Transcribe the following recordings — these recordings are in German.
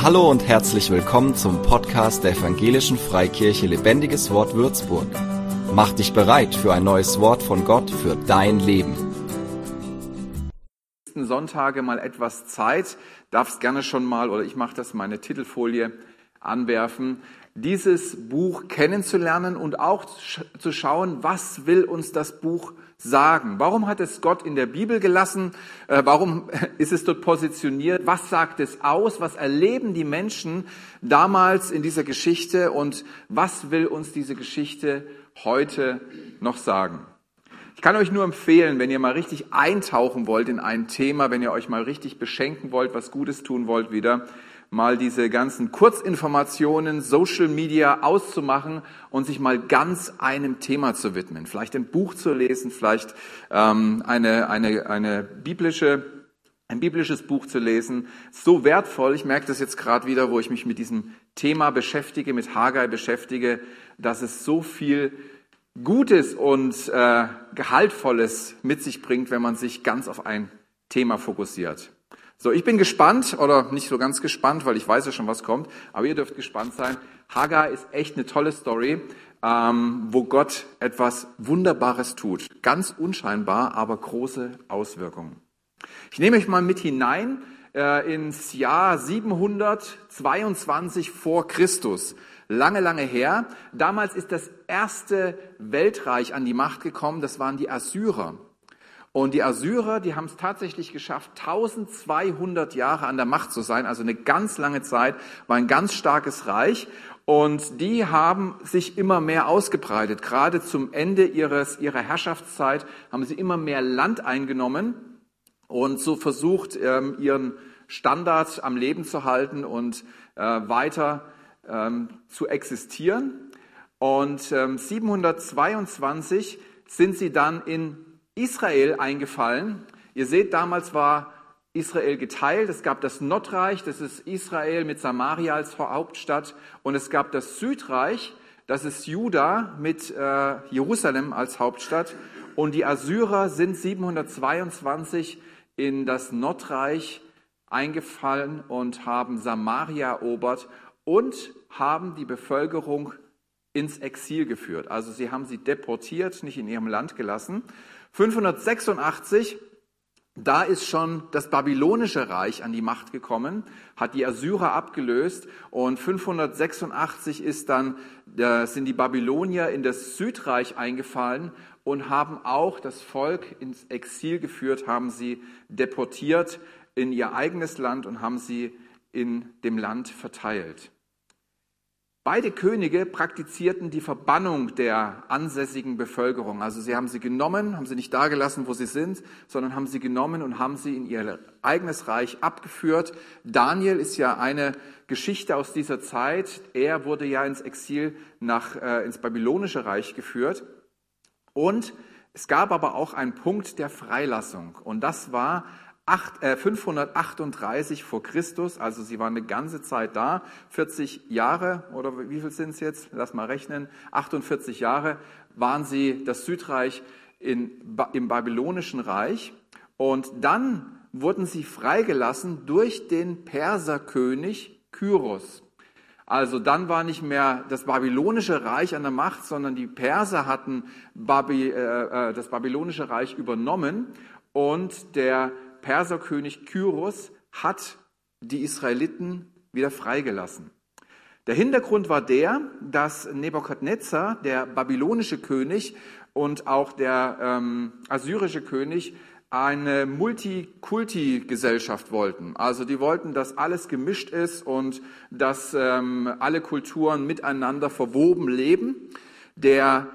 Hallo und herzlich willkommen zum Podcast der Evangelischen Freikirche Lebendiges Wort Würzburg. Mach dich bereit für ein neues Wort von Gott für dein Leben. Sonntage mal etwas Zeit, darfst gerne schon mal, oder ich mache das, meine Titelfolie anwerfen, dieses Buch kennenzulernen und auch zu schauen, was will uns das Buch sagen? Warum hat es Gott in der Bibel gelassen? Äh, warum ist es dort positioniert? Was sagt es aus? Was erleben die Menschen damals in dieser Geschichte? Und was will uns diese Geschichte heute noch sagen? Ich kann euch nur empfehlen, wenn ihr mal richtig eintauchen wollt in ein Thema, wenn ihr euch mal richtig beschenken wollt, was Gutes tun wollt wieder, mal diese ganzen Kurzinformationen, Social Media auszumachen und sich mal ganz einem Thema zu widmen. Vielleicht ein Buch zu lesen, vielleicht ähm, eine, eine, eine biblische, ein biblisches Buch zu lesen. So wertvoll, ich merke das jetzt gerade wieder, wo ich mich mit diesem Thema beschäftige, mit Haggai beschäftige, dass es so viel Gutes und äh, Gehaltvolles mit sich bringt, wenn man sich ganz auf ein Thema fokussiert. So, ich bin gespannt, oder nicht so ganz gespannt, weil ich weiß ja schon, was kommt, aber ihr dürft gespannt sein. Hagar ist echt eine tolle Story, ähm, wo Gott etwas Wunderbares tut. Ganz unscheinbar, aber große Auswirkungen. Ich nehme euch mal mit hinein äh, ins Jahr 722 vor Christus. Lange, lange her. Damals ist das erste Weltreich an die Macht gekommen, das waren die Assyrer. Und die Assyrer, die haben es tatsächlich geschafft, 1200 Jahre an der Macht zu sein, also eine ganz lange Zeit, war ein ganz starkes Reich. Und die haben sich immer mehr ausgebreitet. Gerade zum Ende ihres, ihrer Herrschaftszeit haben sie immer mehr Land eingenommen und so versucht, ähm, ihren Standard am Leben zu halten und äh, weiter ähm, zu existieren. Und 722 ähm, sind sie dann in Israel eingefallen. Ihr seht, damals war Israel geteilt. Es gab das Nordreich, das ist Israel mit Samaria als Hauptstadt. Und es gab das Südreich, das ist Juda mit äh, Jerusalem als Hauptstadt. Und die Assyrer sind 722 in das Nordreich eingefallen und haben Samaria erobert und haben die Bevölkerung ins Exil geführt. Also sie haben sie deportiert, nicht in ihrem Land gelassen. 586, da ist schon das babylonische Reich an die Macht gekommen, hat die Assyrer abgelöst und 586 ist dann, sind die Babylonier in das Südreich eingefallen und haben auch das Volk ins Exil geführt, haben sie deportiert in ihr eigenes Land und haben sie in dem Land verteilt. Beide Könige praktizierten die Verbannung der ansässigen Bevölkerung. Also sie haben sie genommen, haben sie nicht dagelassen, wo sie sind, sondern haben sie genommen und haben sie in ihr eigenes Reich abgeführt. Daniel ist ja eine Geschichte aus dieser Zeit. Er wurde ja ins Exil nach, äh, ins babylonische Reich geführt. Und es gab aber auch einen Punkt der Freilassung. Und das war 538 äh, vor Christus, also sie waren eine ganze Zeit da, 40 Jahre oder wie viel sind es jetzt? Lass mal rechnen. 48 Jahre waren sie das Südreich in, im babylonischen Reich und dann wurden sie freigelassen durch den Perserkönig Kyros. Also dann war nicht mehr das babylonische Reich an der Macht, sondern die Perser hatten Baby, äh, äh das babylonische Reich übernommen und der Perserkönig Kyros hat die Israeliten wieder freigelassen. Der Hintergrund war der, dass Nebukadnezar, der babylonische König und auch der ähm, assyrische König eine Multikulti-Gesellschaft wollten. Also die wollten, dass alles gemischt ist und dass ähm, alle Kulturen miteinander verwoben leben. Der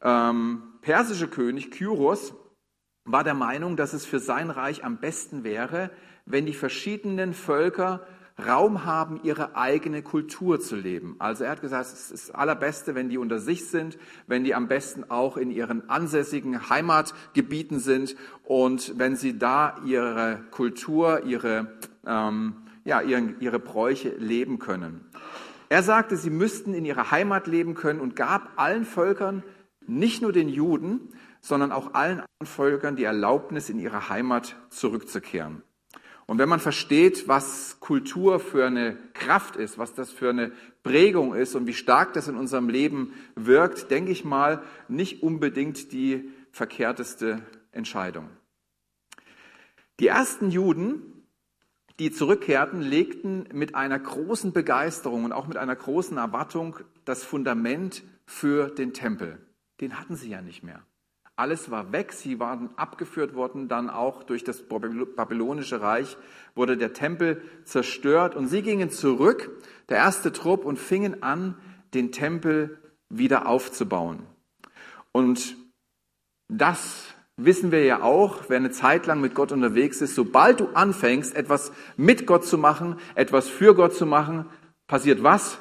ähm, persische König Kyros war der Meinung, dass es für sein Reich am besten wäre, wenn die verschiedenen Völker Raum haben, ihre eigene Kultur zu leben. Also er hat gesagt, es ist das Allerbeste, wenn die unter sich sind, wenn die am besten auch in ihren ansässigen Heimatgebieten sind und wenn sie da ihre Kultur, ihre, ähm, ja, ihre, ihre Bräuche leben können. Er sagte, sie müssten in ihrer Heimat leben können und gab allen Völkern, nicht nur den Juden, sondern auch allen Völkern die Erlaubnis, in ihre Heimat zurückzukehren. Und wenn man versteht, was Kultur für eine Kraft ist, was das für eine Prägung ist und wie stark das in unserem Leben wirkt, denke ich mal, nicht unbedingt die verkehrteste Entscheidung. Die ersten Juden, die zurückkehrten, legten mit einer großen Begeisterung und auch mit einer großen Erwartung das Fundament für den Tempel. Den hatten sie ja nicht mehr. Alles war weg, sie waren abgeführt worden, dann auch durch das babylonische Reich wurde der Tempel zerstört und sie gingen zurück, der erste Trupp, und fingen an, den Tempel wieder aufzubauen. Und das wissen wir ja auch, wer eine Zeit lang mit Gott unterwegs ist, sobald du anfängst, etwas mit Gott zu machen, etwas für Gott zu machen, passiert was?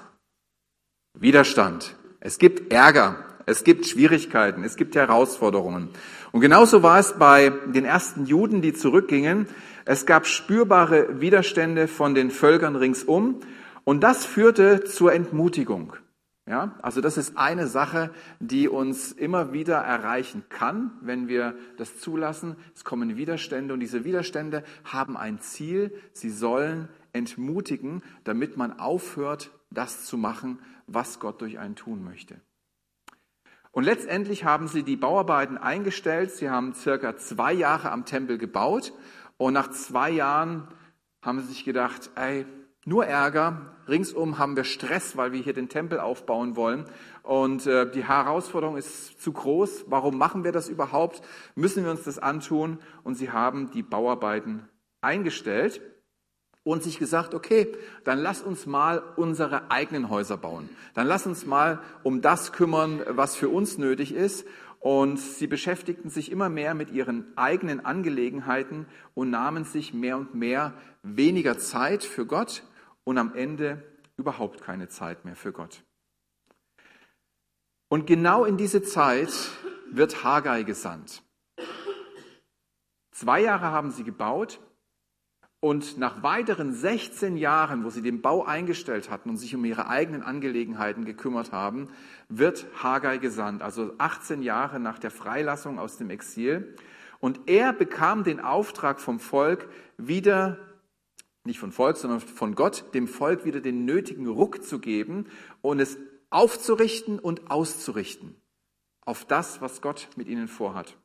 Widerstand. Es gibt Ärger. Es gibt Schwierigkeiten, es gibt Herausforderungen. Und genauso war es bei den ersten Juden, die zurückgingen. Es gab spürbare Widerstände von den Völkern ringsum und das führte zur Entmutigung. Ja, also das ist eine Sache, die uns immer wieder erreichen kann, wenn wir das zulassen. Es kommen Widerstände und diese Widerstände haben ein Ziel. Sie sollen entmutigen, damit man aufhört, das zu machen, was Gott durch einen tun möchte. Und letztendlich haben sie die Bauarbeiten eingestellt. Sie haben circa zwei Jahre am Tempel gebaut. Und nach zwei Jahren haben sie sich gedacht, ey, nur Ärger. Ringsum haben wir Stress, weil wir hier den Tempel aufbauen wollen. Und äh, die Herausforderung ist zu groß. Warum machen wir das überhaupt? Müssen wir uns das antun? Und sie haben die Bauarbeiten eingestellt und sich gesagt, okay, dann lass uns mal unsere eigenen Häuser bauen. Dann lass uns mal um das kümmern, was für uns nötig ist. Und sie beschäftigten sich immer mehr mit ihren eigenen Angelegenheiten und nahmen sich mehr und mehr weniger Zeit für Gott und am Ende überhaupt keine Zeit mehr für Gott. Und genau in diese Zeit wird Haggai gesandt. Zwei Jahre haben sie gebaut und nach weiteren 16 Jahren, wo sie den Bau eingestellt hatten und sich um ihre eigenen Angelegenheiten gekümmert haben, wird Haggai gesandt, also 18 Jahre nach der Freilassung aus dem Exil. Und er bekam den Auftrag vom Volk wieder, nicht von Volk, sondern von Gott, dem Volk wieder den nötigen Ruck zu geben und es aufzurichten und auszurichten auf das, was Gott mit ihnen vorhat.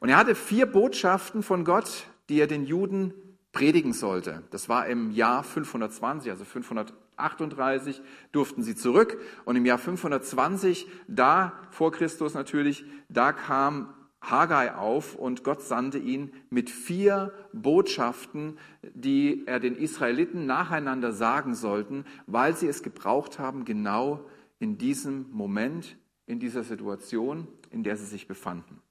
Und er hatte vier Botschaften von Gott, die er den Juden predigen sollte. Das war im Jahr 520, also 538 durften sie zurück. Und im Jahr 520, da vor Christus natürlich, da kam Haggai auf und Gott sandte ihn mit vier Botschaften, die er den Israeliten nacheinander sagen sollten, weil sie es gebraucht haben, genau in diesem Moment, in dieser Situation, in der sie sich befanden.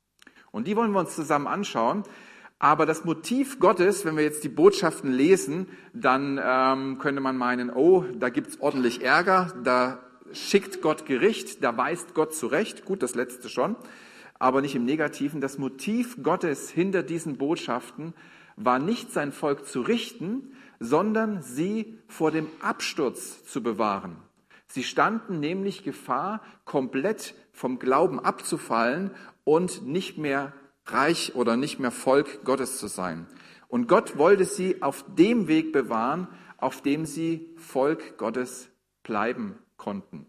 Und die wollen wir uns zusammen anschauen. Aber das Motiv Gottes, wenn wir jetzt die Botschaften lesen, dann ähm, könnte man meinen, oh, da gibt's ordentlich Ärger, da schickt Gott Gericht, da weist Gott zurecht. Gut, das letzte schon, aber nicht im Negativen. Das Motiv Gottes hinter diesen Botschaften war nicht sein Volk zu richten, sondern sie vor dem Absturz zu bewahren. Sie standen nämlich Gefahr, komplett vom Glauben abzufallen und nicht mehr reich oder nicht mehr Volk Gottes zu sein. Und Gott wollte sie auf dem Weg bewahren, auf dem sie Volk Gottes bleiben konnten.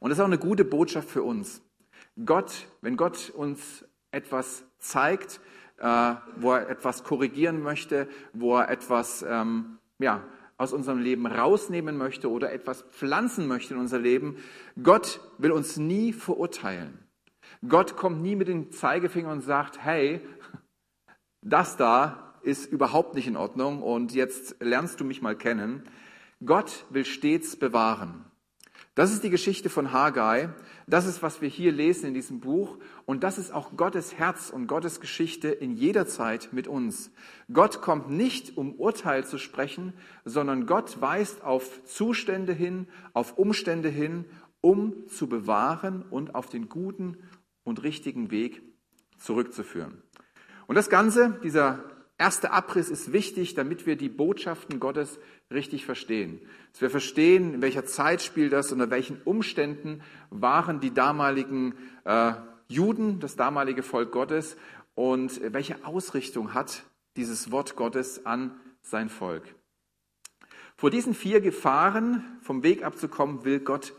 Und das ist auch eine gute Botschaft für uns. Gott, wenn Gott uns etwas zeigt, äh, wo er etwas korrigieren möchte, wo er etwas ähm, ja, aus unserem Leben rausnehmen möchte oder etwas pflanzen möchte in unser Leben, Gott will uns nie verurteilen. Gott kommt nie mit dem Zeigefinger und sagt, hey, das da ist überhaupt nicht in Ordnung und jetzt lernst du mich mal kennen. Gott will stets bewahren. Das ist die Geschichte von Haggai. Das ist, was wir hier lesen in diesem Buch. Und das ist auch Gottes Herz und Gottes Geschichte in jeder Zeit mit uns. Gott kommt nicht, um Urteil zu sprechen, sondern Gott weist auf Zustände hin, auf Umstände hin, um zu bewahren und auf den guten und richtigen Weg zurückzuführen. Und das Ganze, dieser erste Abriss ist wichtig, damit wir die Botschaften Gottes richtig verstehen. Dass wir verstehen, in welcher Zeit spielt das, unter welchen Umständen waren die damaligen äh, Juden, das damalige Volk Gottes und welche Ausrichtung hat dieses Wort Gottes an sein Volk. Vor diesen vier Gefahren vom Weg abzukommen, will Gott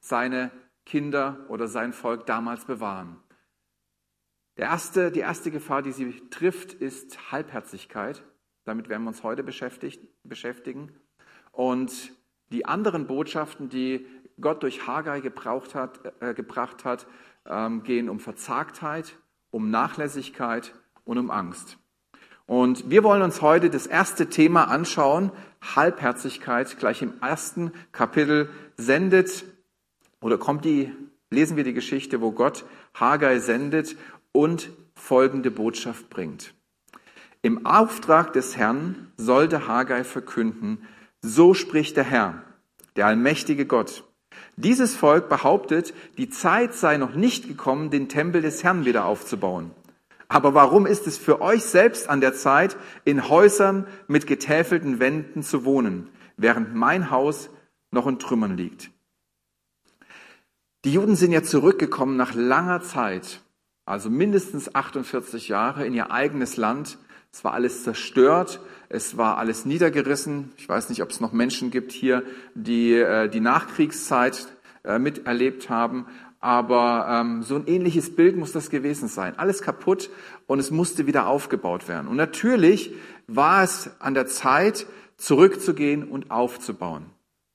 seine Kinder oder sein Volk damals bewahren. Der erste, die erste Gefahr, die sie trifft, ist Halbherzigkeit. Damit werden wir uns heute beschäftigen. Und die anderen Botschaften, die Gott durch Haggai gebraucht hat, äh, gebracht hat, ähm, gehen um Verzagtheit, um Nachlässigkeit und um Angst. Und wir wollen uns heute das erste Thema anschauen, Halbherzigkeit. Gleich im ersten Kapitel sendet oder kommt die, lesen wir die Geschichte, wo Gott Haggai sendet und folgende Botschaft bringt. Im Auftrag des Herrn sollte Haggai verkünden, so spricht der Herr, der allmächtige Gott. Dieses Volk behauptet, die Zeit sei noch nicht gekommen, den Tempel des Herrn wieder aufzubauen. Aber warum ist es für euch selbst an der Zeit, in Häusern mit getäfelten Wänden zu wohnen, während mein Haus noch in Trümmern liegt? Die Juden sind ja zurückgekommen nach langer Zeit, also mindestens 48 Jahre in ihr eigenes Land. Es war alles zerstört, es war alles niedergerissen. Ich weiß nicht, ob es noch Menschen gibt hier, die äh, die Nachkriegszeit äh, miterlebt haben, aber ähm, so ein ähnliches Bild muss das gewesen sein. Alles kaputt und es musste wieder aufgebaut werden. Und natürlich war es an der Zeit, zurückzugehen und aufzubauen.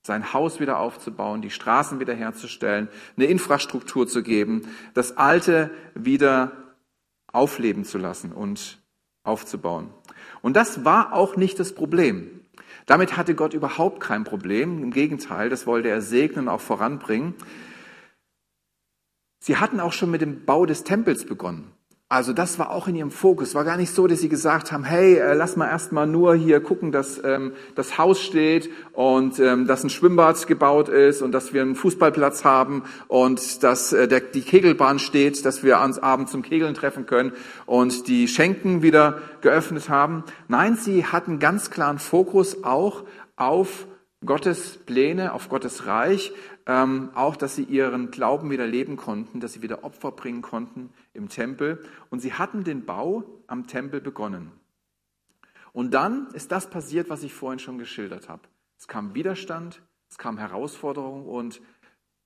Sein Haus wieder aufzubauen, die Straßen wieder herzustellen, eine Infrastruktur zu geben, das Alte wieder aufleben zu lassen und aufzubauen. Und das war auch nicht das Problem. Damit hatte Gott überhaupt kein Problem. Im Gegenteil, das wollte er segnen und auch voranbringen. Sie hatten auch schon mit dem Bau des Tempels begonnen. Also das war auch in ihrem Fokus. War gar nicht so, dass sie gesagt haben, hey, äh, lass mal erstmal nur hier gucken, dass ähm, das Haus steht und ähm, dass ein Schwimmbad gebaut ist und dass wir einen Fußballplatz haben und dass äh, der, die Kegelbahn steht, dass wir uns abends zum Kegeln treffen können und die Schenken wieder geöffnet haben. Nein, sie hatten ganz klaren Fokus auch auf Gottes Pläne, auf Gottes Reich, ähm, auch, dass sie ihren Glauben wieder leben konnten, dass sie wieder Opfer bringen konnten im Tempel. Und sie hatten den Bau am Tempel begonnen. Und dann ist das passiert, was ich vorhin schon geschildert habe. Es kam Widerstand, es kam Herausforderung und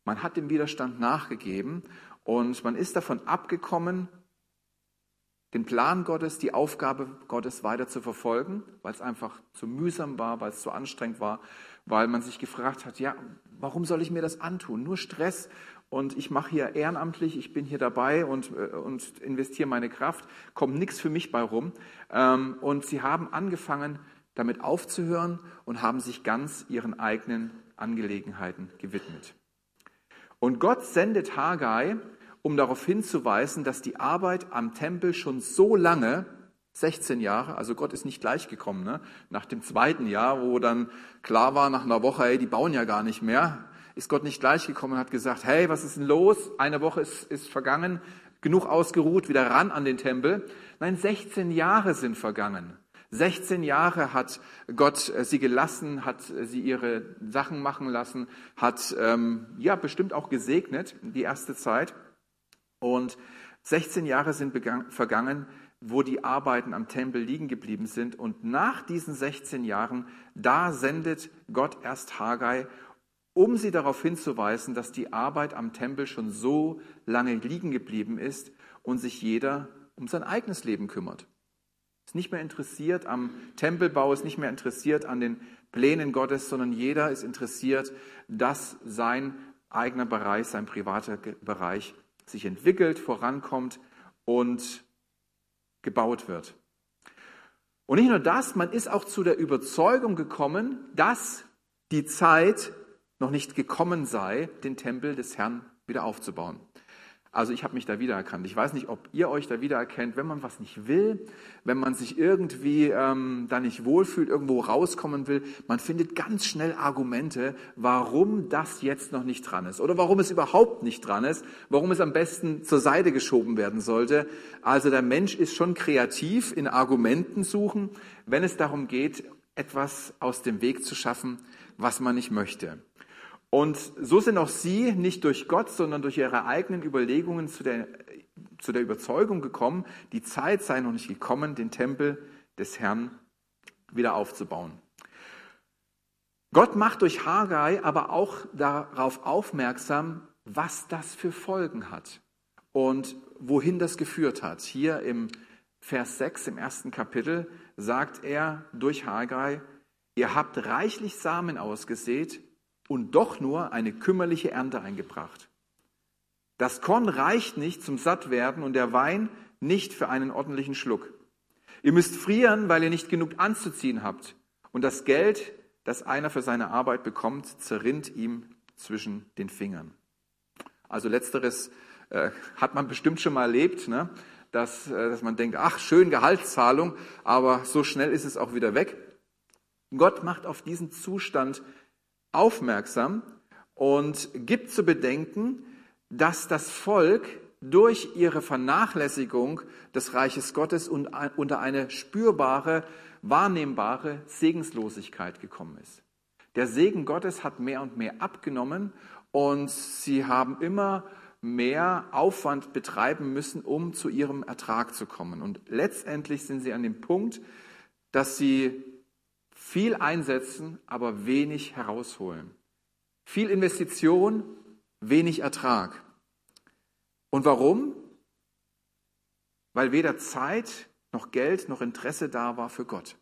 man hat dem Widerstand nachgegeben und man ist davon abgekommen, den Plan Gottes, die Aufgabe Gottes weiter zu verfolgen, weil es einfach zu mühsam war, weil es zu anstrengend war, weil man sich gefragt hat, ja, warum soll ich mir das antun? Nur Stress und ich mache hier ehrenamtlich, ich bin hier dabei und, äh, und investiere meine Kraft, kommt nichts für mich bei rum. Ähm, und sie haben angefangen, damit aufzuhören und haben sich ganz ihren eigenen Angelegenheiten gewidmet. Und Gott sendet Haggai, um darauf hinzuweisen, dass die Arbeit am Tempel schon so lange 16 Jahre, also Gott ist nicht gleich gekommen. Ne? Nach dem zweiten Jahr, wo dann klar war, nach einer Woche, hey, die bauen ja gar nicht mehr, ist Gott nicht gleich gekommen und hat gesagt, hey, was ist denn los? Eine Woche ist, ist vergangen, genug ausgeruht, wieder ran an den Tempel. Nein, 16 Jahre sind vergangen. 16 Jahre hat Gott äh, sie gelassen, hat sie ihre Sachen machen lassen, hat ähm, ja bestimmt auch gesegnet die erste Zeit. Und 16 Jahre sind vergangen, wo die Arbeiten am Tempel liegen geblieben sind. Und nach diesen 16 Jahren, da sendet Gott erst Haggai, um sie darauf hinzuweisen, dass die Arbeit am Tempel schon so lange liegen geblieben ist und sich jeder um sein eigenes Leben kümmert. Ist nicht mehr interessiert am Tempelbau, ist nicht mehr interessiert an den Plänen Gottes, sondern jeder ist interessiert, dass sein eigener Bereich, sein privater Bereich sich entwickelt, vorankommt und gebaut wird. Und nicht nur das, man ist auch zu der Überzeugung gekommen, dass die Zeit noch nicht gekommen sei, den Tempel des Herrn wieder aufzubauen. Also ich habe mich da wiedererkannt. Ich weiß nicht, ob ihr euch da wiedererkennt, wenn man was nicht will, wenn man sich irgendwie ähm, da nicht wohlfühlt, irgendwo rauskommen will, man findet ganz schnell Argumente, warum das jetzt noch nicht dran ist oder warum es überhaupt nicht dran ist, warum es am besten zur Seite geschoben werden sollte. Also der Mensch ist schon kreativ in Argumenten suchen, wenn es darum geht, etwas aus dem Weg zu schaffen, was man nicht möchte. Und so sind auch sie nicht durch Gott, sondern durch ihre eigenen Überlegungen zu der, zu der Überzeugung gekommen, die Zeit sei noch nicht gekommen, den Tempel des Herrn wieder aufzubauen. Gott macht durch Haggai aber auch darauf aufmerksam, was das für Folgen hat und wohin das geführt hat. Hier im Vers 6 im ersten Kapitel sagt er durch Haggai, ihr habt reichlich Samen ausgesät und doch nur eine kümmerliche Ernte eingebracht. Das Korn reicht nicht zum Sattwerden und der Wein nicht für einen ordentlichen Schluck. Ihr müsst frieren, weil ihr nicht genug anzuziehen habt. Und das Geld, das einer für seine Arbeit bekommt, zerrinnt ihm zwischen den Fingern. Also letzteres äh, hat man bestimmt schon mal erlebt, ne? dass, äh, dass man denkt, ach, schön Gehaltszahlung, aber so schnell ist es auch wieder weg. Gott macht auf diesen Zustand aufmerksam und gibt zu bedenken, dass das Volk durch ihre Vernachlässigung des Reiches Gottes unter eine spürbare, wahrnehmbare Segenslosigkeit gekommen ist. Der Segen Gottes hat mehr und mehr abgenommen und sie haben immer mehr Aufwand betreiben müssen, um zu ihrem Ertrag zu kommen. Und letztendlich sind sie an dem Punkt, dass sie viel einsetzen, aber wenig herausholen. Viel Investition, wenig Ertrag. Und warum? Weil weder Zeit noch Geld noch Interesse da war für Gott.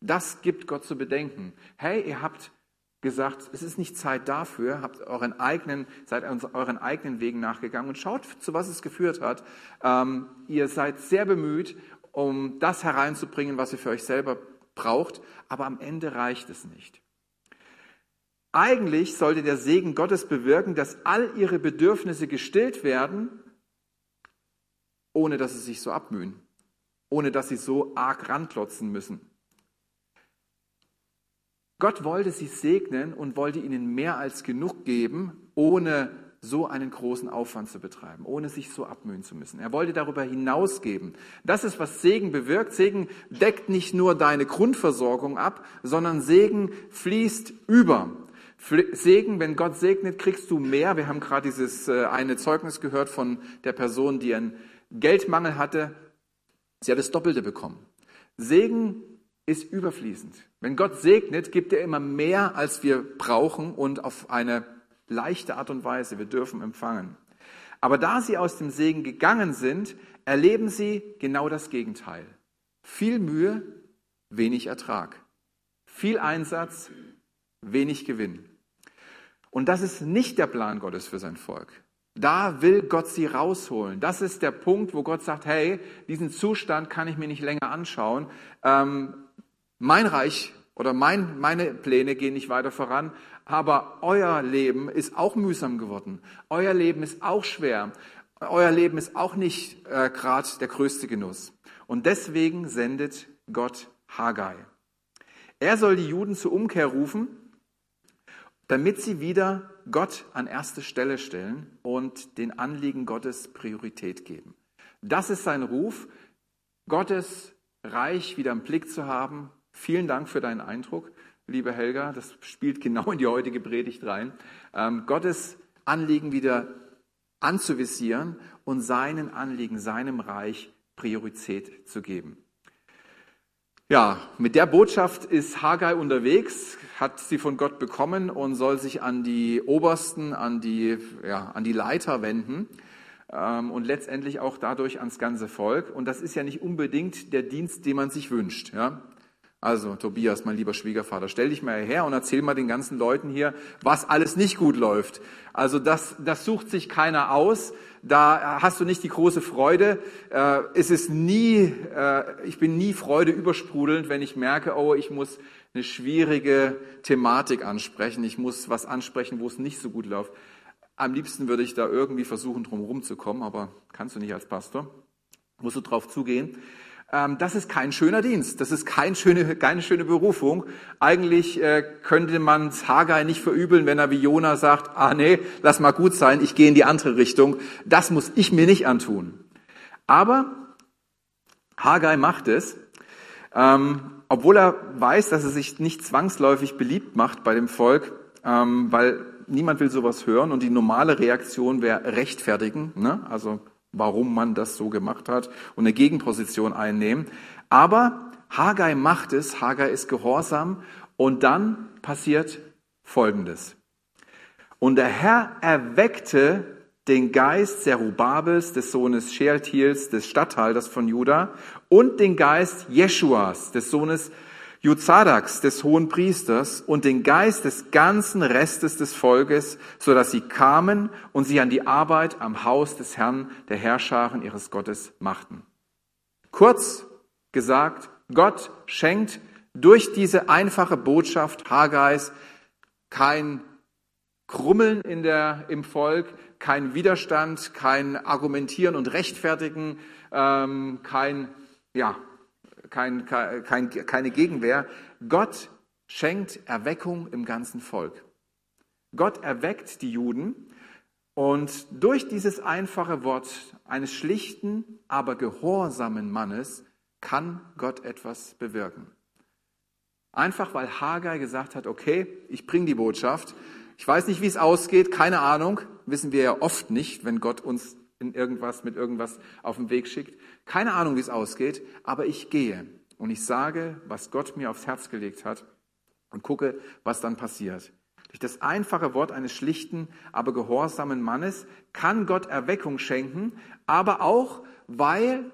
Das gibt Gott zu bedenken. Hey, ihr habt gesagt, es ist nicht Zeit dafür, habt euren eigenen, seid euren eigenen Wegen nachgegangen und schaut, zu was es geführt hat. Ähm, ihr seid sehr bemüht, um das hereinzubringen, was ihr für euch selber braucht, aber am Ende reicht es nicht. Eigentlich sollte der Segen Gottes bewirken, dass all ihre Bedürfnisse gestillt werden, ohne dass sie sich so abmühen, ohne dass sie so arg ranklotzen müssen. Gott wollte sie segnen und wollte ihnen mehr als genug geben, ohne so einen großen Aufwand zu betreiben, ohne sich so abmühen zu müssen. Er wollte darüber hinausgeben. Das ist, was Segen bewirkt. Segen deckt nicht nur deine Grundversorgung ab, sondern Segen fließt über. Segen, wenn Gott segnet, kriegst du mehr. Wir haben gerade dieses äh, eine Zeugnis gehört von der Person, die einen Geldmangel hatte. Sie hat das Doppelte bekommen. Segen ist überfließend. Wenn Gott segnet, gibt er immer mehr, als wir brauchen und auf eine leichte Art und Weise. Wir dürfen empfangen. Aber da sie aus dem Segen gegangen sind, erleben sie genau das Gegenteil. Viel Mühe, wenig Ertrag. Viel Einsatz, wenig Gewinn. Und das ist nicht der Plan Gottes für sein Volk. Da will Gott sie rausholen. Das ist der Punkt, wo Gott sagt, hey, diesen Zustand kann ich mir nicht länger anschauen. Ähm, mein Reich oder mein, meine Pläne gehen nicht weiter voran, aber euer Leben ist auch mühsam geworden. Euer Leben ist auch schwer. Euer Leben ist auch nicht äh, gerade der größte Genuss. Und deswegen sendet Gott Haggai. Er soll die Juden zur Umkehr rufen, damit sie wieder Gott an erste Stelle stellen und den Anliegen Gottes Priorität geben. Das ist sein Ruf, Gottes Reich wieder im Blick zu haben, Vielen Dank für deinen Eindruck, liebe Helga. Das spielt genau in die heutige Predigt rein. Ähm, Gottes Anliegen wieder anzuvisieren und seinen Anliegen, seinem Reich Priorität zu geben. Ja, mit der Botschaft ist Haggai unterwegs, hat sie von Gott bekommen und soll sich an die Obersten, an die, ja, an die Leiter wenden ähm, und letztendlich auch dadurch ans ganze Volk. Und das ist ja nicht unbedingt der Dienst, den man sich wünscht. Ja? Also, Tobias, mein lieber Schwiegervater, stell dich mal her und erzähl mal den ganzen Leuten hier, was alles nicht gut läuft. Also, das, das sucht sich keiner aus. Da hast du nicht die große Freude. Äh, es ist nie, äh, ich bin nie Freude übersprudelnd, wenn ich merke, oh, ich muss eine schwierige Thematik ansprechen. Ich muss was ansprechen, wo es nicht so gut läuft. Am liebsten würde ich da irgendwie versuchen, drum rumzukommen, aber kannst du nicht als Pastor. Musst du drauf zugehen. Ähm, das ist kein schöner Dienst, das ist kein schöne, keine schöne Berufung. Eigentlich äh, könnte man Haggai nicht verübeln, wenn er wie Jona sagt, ah nee, lass mal gut sein, ich gehe in die andere Richtung. Das muss ich mir nicht antun. Aber Haggai macht es, ähm, obwohl er weiß, dass er sich nicht zwangsläufig beliebt macht bei dem Volk, ähm, weil niemand will sowas hören und die normale Reaktion wäre rechtfertigen. Ne? Also warum man das so gemacht hat und eine Gegenposition einnehmen. Aber Haggai macht es, Haggai ist gehorsam und dann passiert Folgendes. Und der Herr erweckte den Geist Zerubabels, des Sohnes Shealtiels, des Statthalters von Juda, und den Geist Jeschuas, des Sohnes Juzadaks, des hohen Priesters, und den Geist des ganzen Restes des Volkes, so dass sie kamen und sich an die Arbeit am Haus des Herrn, der Herrscharen ihres Gottes, machten. Kurz gesagt, Gott schenkt durch diese einfache Botschaft Hagais kein Krummeln in der, im Volk, kein Widerstand, kein Argumentieren und Rechtfertigen, ähm, kein, ja, kein, kein, keine Gegenwehr. Gott schenkt Erweckung im ganzen Volk. Gott erweckt die Juden und durch dieses einfache Wort eines schlichten, aber gehorsamen Mannes kann Gott etwas bewirken. Einfach weil Haggai gesagt hat, okay, ich bringe die Botschaft. Ich weiß nicht, wie es ausgeht, keine Ahnung, wissen wir ja oft nicht, wenn Gott uns in irgendwas mit irgendwas auf den Weg schickt. Keine Ahnung, wie es ausgeht, aber ich gehe und ich sage, was Gott mir aufs Herz gelegt hat und gucke, was dann passiert. Durch das einfache Wort eines schlichten, aber gehorsamen Mannes kann Gott Erweckung schenken, aber auch, weil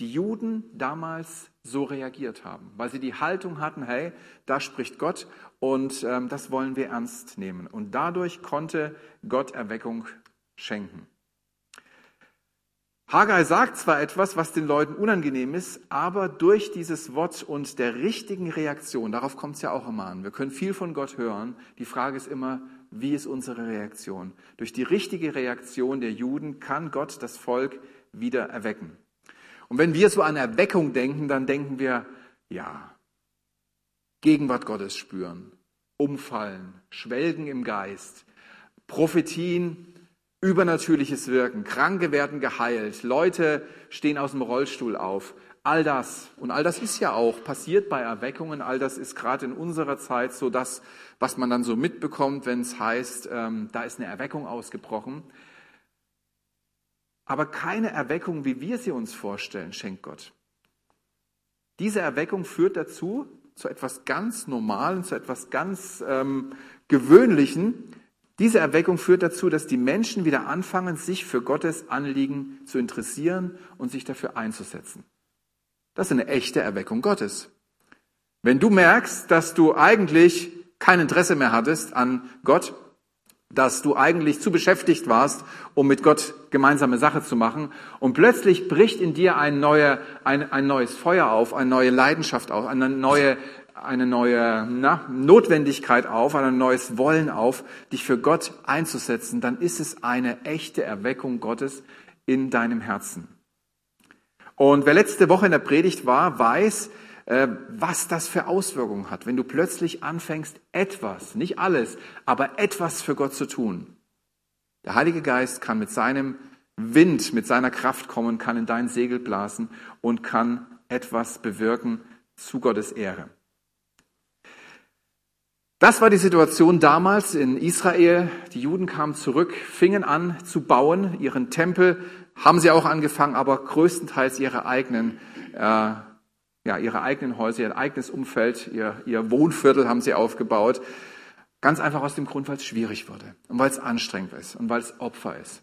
die Juden damals so reagiert haben, weil sie die Haltung hatten, hey, da spricht Gott und ähm, das wollen wir ernst nehmen. Und dadurch konnte Gott Erweckung schenken. Haggai sagt zwar etwas, was den Leuten unangenehm ist, aber durch dieses Wort und der richtigen Reaktion, darauf kommt es ja auch immer an. Wir können viel von Gott hören. Die Frage ist immer, wie ist unsere Reaktion? Durch die richtige Reaktion der Juden kann Gott das Volk wieder erwecken. Und wenn wir so an Erweckung denken, dann denken wir, ja, Gegenwart Gottes spüren, umfallen, schwelgen im Geist, Prophetien, übernatürliches Wirken, Kranke werden geheilt, Leute stehen aus dem Rollstuhl auf. All das, und all das ist ja auch passiert bei Erweckungen, all das ist gerade in unserer Zeit so das, was man dann so mitbekommt, wenn es heißt, ähm, da ist eine Erweckung ausgebrochen. Aber keine Erweckung, wie wir sie uns vorstellen, schenkt Gott. Diese Erweckung führt dazu, zu etwas ganz Normalen, zu etwas ganz ähm, Gewöhnlichen. Diese Erweckung führt dazu, dass die Menschen wieder anfangen, sich für Gottes Anliegen zu interessieren und sich dafür einzusetzen. Das ist eine echte Erweckung Gottes. Wenn du merkst, dass du eigentlich kein Interesse mehr hattest an Gott, dass du eigentlich zu beschäftigt warst, um mit Gott gemeinsame Sache zu machen. Und plötzlich bricht in dir ein, neuer, ein, ein neues Feuer auf, eine neue Leidenschaft auf, eine neue, eine neue na, Notwendigkeit auf, ein neues Wollen auf, dich für Gott einzusetzen. Dann ist es eine echte Erweckung Gottes in deinem Herzen. Und wer letzte Woche in der Predigt war, weiß, äh, was das für Auswirkungen hat, wenn du plötzlich anfängst, etwas, nicht alles, aber etwas für Gott zu tun. Der Heilige Geist kann mit seinem Wind, mit seiner Kraft kommen, kann in dein Segel blasen und kann etwas bewirken zu Gottes Ehre. Das war die Situation damals in Israel. Die Juden kamen zurück, fingen an zu bauen, ihren Tempel haben sie auch angefangen, aber größtenteils ihre eigenen äh, ja, ihre eigenen Häuser, ihr eigenes Umfeld, ihr, ihr Wohnviertel haben sie aufgebaut. Ganz einfach aus dem Grund, weil es schwierig wurde und weil es anstrengend ist und weil es Opfer ist.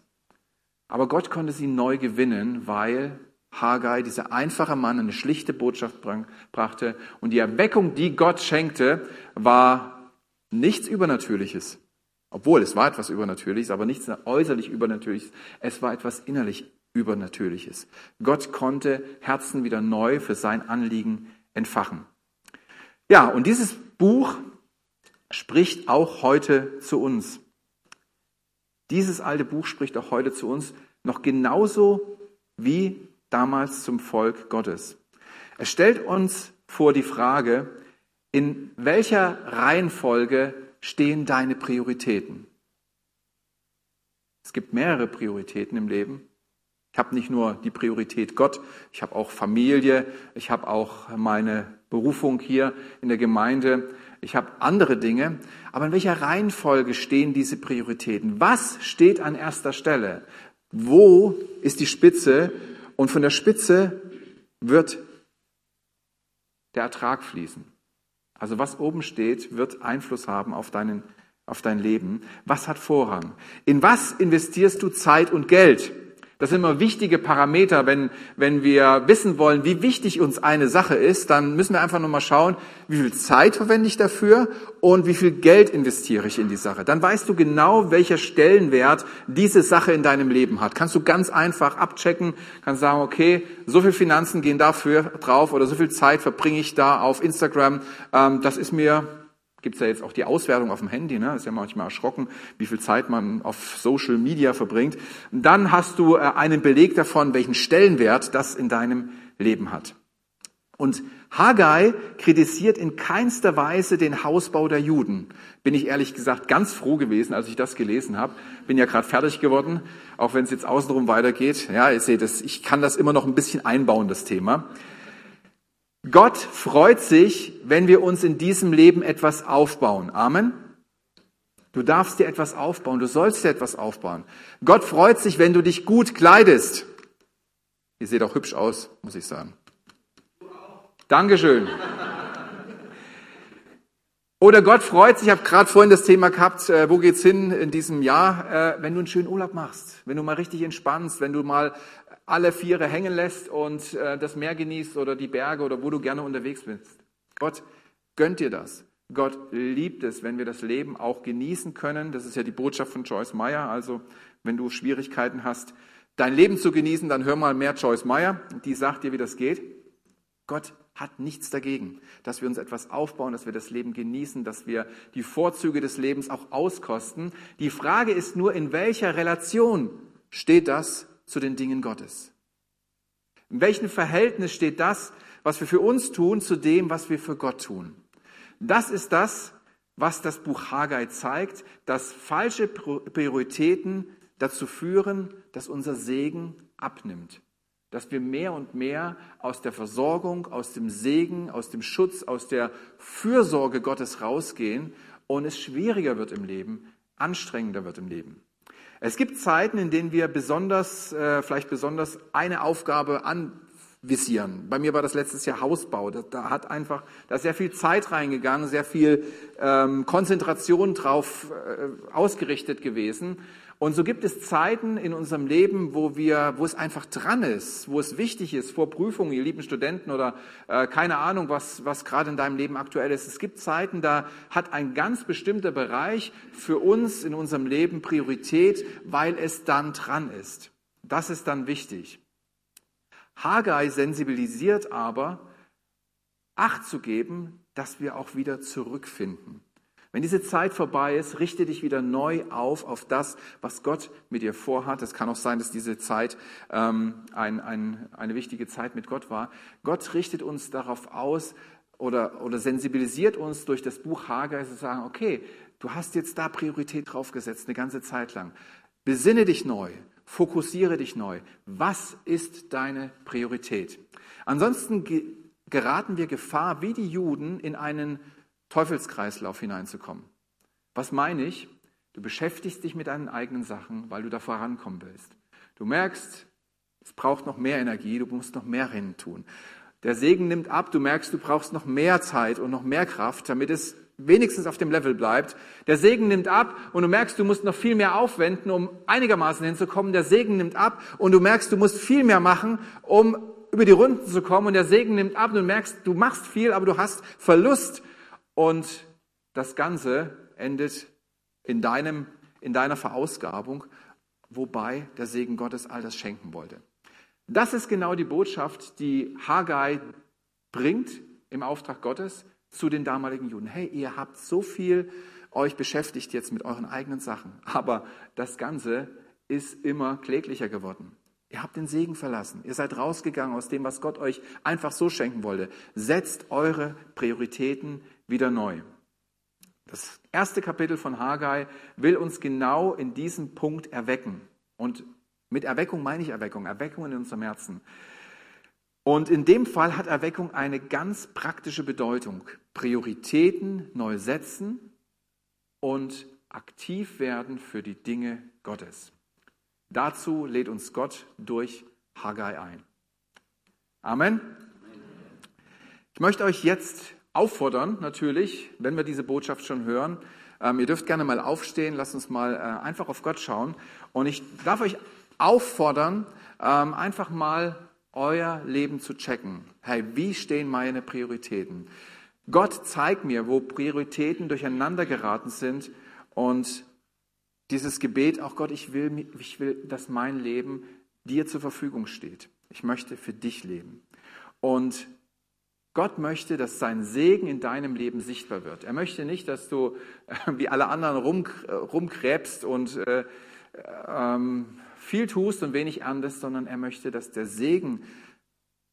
Aber Gott konnte sie neu gewinnen, weil Haggai, dieser einfache Mann, eine schlichte Botschaft brachte. Und die Erweckung, die Gott schenkte, war nichts Übernatürliches. Obwohl, es war etwas Übernatürliches, aber nichts äußerlich Übernatürliches. Es war etwas innerlich Übernatürliches. Gott konnte Herzen wieder neu für sein Anliegen entfachen. Ja, und dieses Buch spricht auch heute zu uns. Dieses alte Buch spricht auch heute zu uns noch genauso wie damals zum Volk Gottes. Es stellt uns vor die Frage, in welcher Reihenfolge stehen deine Prioritäten? Es gibt mehrere Prioritäten im Leben. Ich habe nicht nur die Priorität Gott, ich habe auch Familie, ich habe auch meine Berufung hier in der Gemeinde, ich habe andere Dinge. Aber in welcher Reihenfolge stehen diese Prioritäten? Was steht an erster Stelle? Wo ist die Spitze? Und von der Spitze wird der Ertrag fließen. Also was oben steht, wird Einfluss haben auf, deinen, auf dein Leben. Was hat Vorrang? In was investierst du Zeit und Geld? Das sind immer wichtige Parameter, wenn, wenn wir wissen wollen, wie wichtig uns eine Sache ist, dann müssen wir einfach nur mal schauen, wie viel Zeit verwende ich dafür und wie viel Geld investiere ich in die Sache. Dann weißt du genau, welcher Stellenwert diese Sache in deinem Leben hat. Kannst du ganz einfach abchecken, kannst sagen, okay, so viel Finanzen gehen dafür drauf oder so viel Zeit verbringe ich da auf Instagram. Ähm, das ist mir gibt es ja jetzt auch die Auswertung auf dem Handy, ne? ist ja manchmal erschrocken, wie viel Zeit man auf Social Media verbringt. Und dann hast du äh, einen Beleg davon, welchen Stellenwert das in deinem Leben hat. Und Haggai kritisiert in keinster Weise den Hausbau der Juden. Bin ich ehrlich gesagt ganz froh gewesen, als ich das gelesen habe. Bin ja gerade fertig geworden, auch wenn es jetzt außenrum weitergeht. Ja, ihr seht es, ich kann das immer noch ein bisschen einbauen, das Thema. Gott freut sich, wenn wir uns in diesem Leben etwas aufbauen. Amen. Du darfst dir etwas aufbauen, du sollst dir etwas aufbauen. Gott freut sich, wenn du dich gut kleidest. Ihr seht auch hübsch aus, muss ich sagen. Dankeschön. Oder Gott freut sich, ich habe gerade vorhin das Thema gehabt, äh, wo geht's hin in diesem Jahr, äh, wenn du einen schönen Urlaub machst, wenn du mal richtig entspannst, wenn du mal alle Viere hängen lässt und äh, das Meer genießt oder die Berge oder wo du gerne unterwegs bist. Gott gönnt dir das. Gott liebt es, wenn wir das Leben auch genießen können. Das ist ja die Botschaft von Joyce Meyer. Also, wenn du Schwierigkeiten hast, dein Leben zu genießen, dann hör mal mehr Joyce Meyer. Die sagt dir, wie das geht. Gott hat nichts dagegen, dass wir uns etwas aufbauen, dass wir das Leben genießen, dass wir die Vorzüge des Lebens auch auskosten. Die Frage ist nur, in welcher Relation steht das zu den Dingen Gottes? In welchem Verhältnis steht das, was wir für uns tun, zu dem, was wir für Gott tun? Das ist das, was das Buch Haggai zeigt, dass falsche Prioritäten dazu führen, dass unser Segen abnimmt. Dass wir mehr und mehr aus der Versorgung, aus dem Segen, aus dem Schutz, aus der Fürsorge Gottes rausgehen und es schwieriger wird im Leben, anstrengender wird im Leben. Es gibt Zeiten, in denen wir besonders, äh, vielleicht besonders eine Aufgabe anvisieren. Bei mir war das letztes Jahr Hausbau. Da, hat einfach, da ist sehr viel Zeit reingegangen, sehr viel ähm, Konzentration drauf äh, ausgerichtet gewesen. Und so gibt es Zeiten in unserem Leben, wo wir, wo es einfach dran ist, wo es wichtig ist, vor Prüfungen, ihr lieben Studenten oder äh, keine Ahnung, was, was gerade in deinem Leben aktuell ist. Es gibt Zeiten, da hat ein ganz bestimmter Bereich für uns in unserem Leben Priorität, weil es dann dran ist. Das ist dann wichtig. Haggai sensibilisiert aber, Acht zu geben, dass wir auch wieder zurückfinden. Wenn diese Zeit vorbei ist, richte dich wieder neu auf, auf das, was Gott mit dir vorhat. Es kann auch sein, dass diese Zeit ähm, ein, ein, eine wichtige Zeit mit Gott war. Gott richtet uns darauf aus oder, oder sensibilisiert uns durch das Buch Haggai zu sagen, okay, du hast jetzt da Priorität drauf gesetzt, eine ganze Zeit lang. Besinne dich neu, fokussiere dich neu. Was ist deine Priorität? Ansonsten geraten wir Gefahr, wie die Juden, in einen Teufelskreislauf hineinzukommen. Was meine ich? Du beschäftigst dich mit deinen eigenen Sachen, weil du da vorankommen willst. Du merkst, es braucht noch mehr Energie, du musst noch mehr hin tun. Der Segen nimmt ab, du merkst, du brauchst noch mehr Zeit und noch mehr Kraft, damit es wenigstens auf dem Level bleibt. Der Segen nimmt ab und du merkst, du musst noch viel mehr aufwenden, um einigermaßen hinzukommen. Der Segen nimmt ab und du merkst, du musst viel mehr machen, um über die Runden zu kommen. Und der Segen nimmt ab und du merkst, du machst viel, aber du hast Verlust und das Ganze endet in, deinem, in deiner Verausgabung, wobei der Segen Gottes all das schenken wollte. Das ist genau die Botschaft, die Haggai bringt im Auftrag Gottes zu den damaligen Juden. Hey, ihr habt so viel euch beschäftigt jetzt mit euren eigenen Sachen, aber das Ganze ist immer kläglicher geworden. Ihr habt den Segen verlassen. Ihr seid rausgegangen aus dem, was Gott euch einfach so schenken wollte. Setzt eure Prioritäten wieder neu. Das erste Kapitel von Haggai will uns genau in diesem Punkt erwecken. Und mit Erweckung meine ich Erweckung, Erweckung in unserem Herzen. Und in dem Fall hat Erweckung eine ganz praktische Bedeutung. Prioritäten neu setzen und aktiv werden für die Dinge Gottes. Dazu lädt uns Gott durch Haggai ein. Amen. Ich möchte euch jetzt auffordern, natürlich, wenn wir diese Botschaft schon hören, ähm, ihr dürft gerne mal aufstehen, lasst uns mal äh, einfach auf Gott schauen. Und ich darf euch auffordern, ähm, einfach mal euer Leben zu checken. Hey, wie stehen meine Prioritäten? Gott zeigt mir, wo Prioritäten durcheinander geraten sind und dieses Gebet, auch Gott, ich will, ich will, dass mein Leben dir zur Verfügung steht. Ich möchte für dich leben. Und Gott möchte, dass sein Segen in deinem Leben sichtbar wird. Er möchte nicht, dass du wie alle anderen rum, rumkrebst und äh, ähm, viel tust und wenig erntest, sondern er möchte, dass der Segen,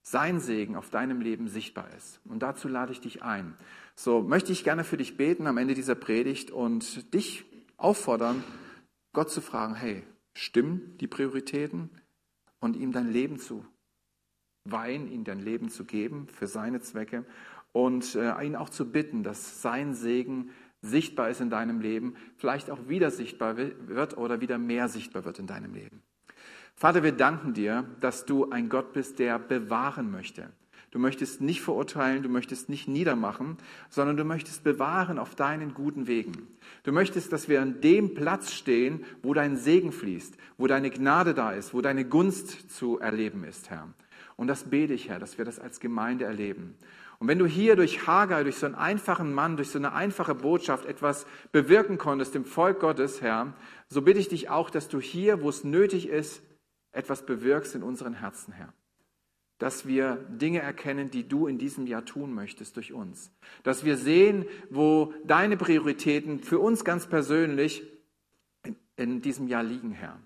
sein Segen auf deinem Leben sichtbar ist. Und dazu lade ich dich ein. So möchte ich gerne für dich beten am Ende dieser Predigt und dich auffordern, Gott zu fragen, hey, stimmen die Prioritäten und ihm dein Leben zu weihen, ihm dein Leben zu geben für seine Zwecke und äh, ihn auch zu bitten, dass sein Segen sichtbar ist in deinem Leben, vielleicht auch wieder sichtbar wird oder wieder mehr sichtbar wird in deinem Leben. Vater, wir danken dir, dass du ein Gott bist, der bewahren möchte. Du möchtest nicht verurteilen, du möchtest nicht niedermachen, sondern du möchtest bewahren auf deinen guten Wegen. Du möchtest, dass wir an dem Platz stehen, wo dein Segen fließt, wo deine Gnade da ist, wo deine Gunst zu erleben ist, Herr. Und das bete ich, Herr, dass wir das als Gemeinde erleben. Und wenn du hier durch Hagar, durch so einen einfachen Mann, durch so eine einfache Botschaft etwas bewirken konntest im Volk Gottes, Herr, so bitte ich dich auch, dass du hier, wo es nötig ist, etwas bewirkst in unseren Herzen, Herr. Dass wir Dinge erkennen, die du in diesem Jahr tun möchtest durch uns. Dass wir sehen, wo deine Prioritäten für uns ganz persönlich in diesem Jahr liegen, Herr.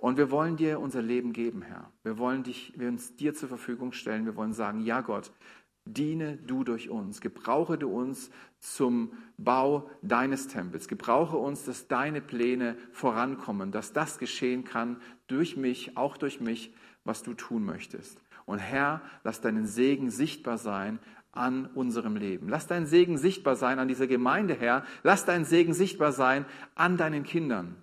Und wir wollen dir unser Leben geben, Herr. Wir wollen dich, wir uns dir zur Verfügung stellen. Wir wollen sagen, ja Gott, diene du durch uns. Gebrauche du uns zum Bau deines Tempels. Gebrauche uns, dass deine Pläne vorankommen, dass das geschehen kann durch mich, auch durch mich, was du tun möchtest. Und Herr, lass deinen Segen sichtbar sein an unserem Leben. Lass deinen Segen sichtbar sein an dieser Gemeinde, Herr. Lass deinen Segen sichtbar sein an deinen Kindern.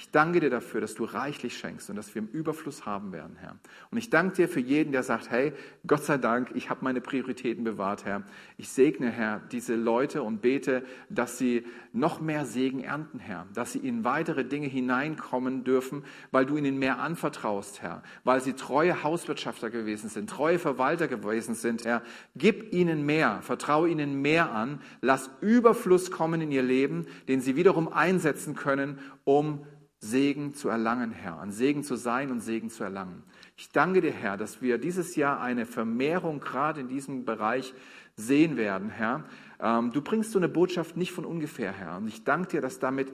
Ich danke dir dafür, dass du reichlich schenkst und dass wir im Überfluss haben werden, Herr. Und ich danke dir für jeden, der sagt, hey, Gott sei Dank, ich habe meine Prioritäten bewahrt, Herr. Ich segne, Herr, diese Leute und bete, dass sie noch mehr Segen ernten, Herr. Dass sie in weitere Dinge hineinkommen dürfen, weil du ihnen mehr anvertraust, Herr. Weil sie treue Hauswirtschafter gewesen sind, treue Verwalter gewesen sind, Herr. Gib ihnen mehr, vertraue ihnen mehr an. Lass Überfluss kommen in ihr Leben, den sie wiederum einsetzen können, um Segen zu erlangen, Herr, an Segen zu sein und Segen zu erlangen. Ich danke dir, Herr, dass wir dieses Jahr eine Vermehrung gerade in diesem Bereich sehen werden, Herr. Ähm, du bringst so eine Botschaft nicht von ungefähr, Herr. Und ich danke dir, dass damit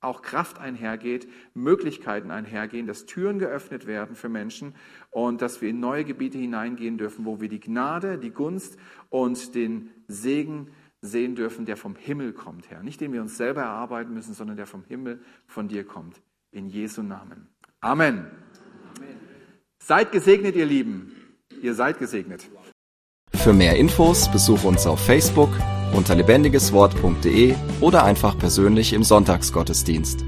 auch Kraft einhergeht, Möglichkeiten einhergehen, dass Türen geöffnet werden für Menschen und dass wir in neue Gebiete hineingehen dürfen, wo wir die Gnade, die Gunst und den Segen sehen dürfen, der vom Himmel kommt, Herr. Nicht den wir uns selber erarbeiten müssen, sondern der vom Himmel von dir kommt. In Jesu Namen. Amen. Amen. Seid gesegnet, ihr Lieben. Ihr seid gesegnet. Für mehr Infos besuche uns auf Facebook unter lebendigeswort.de oder einfach persönlich im Sonntagsgottesdienst.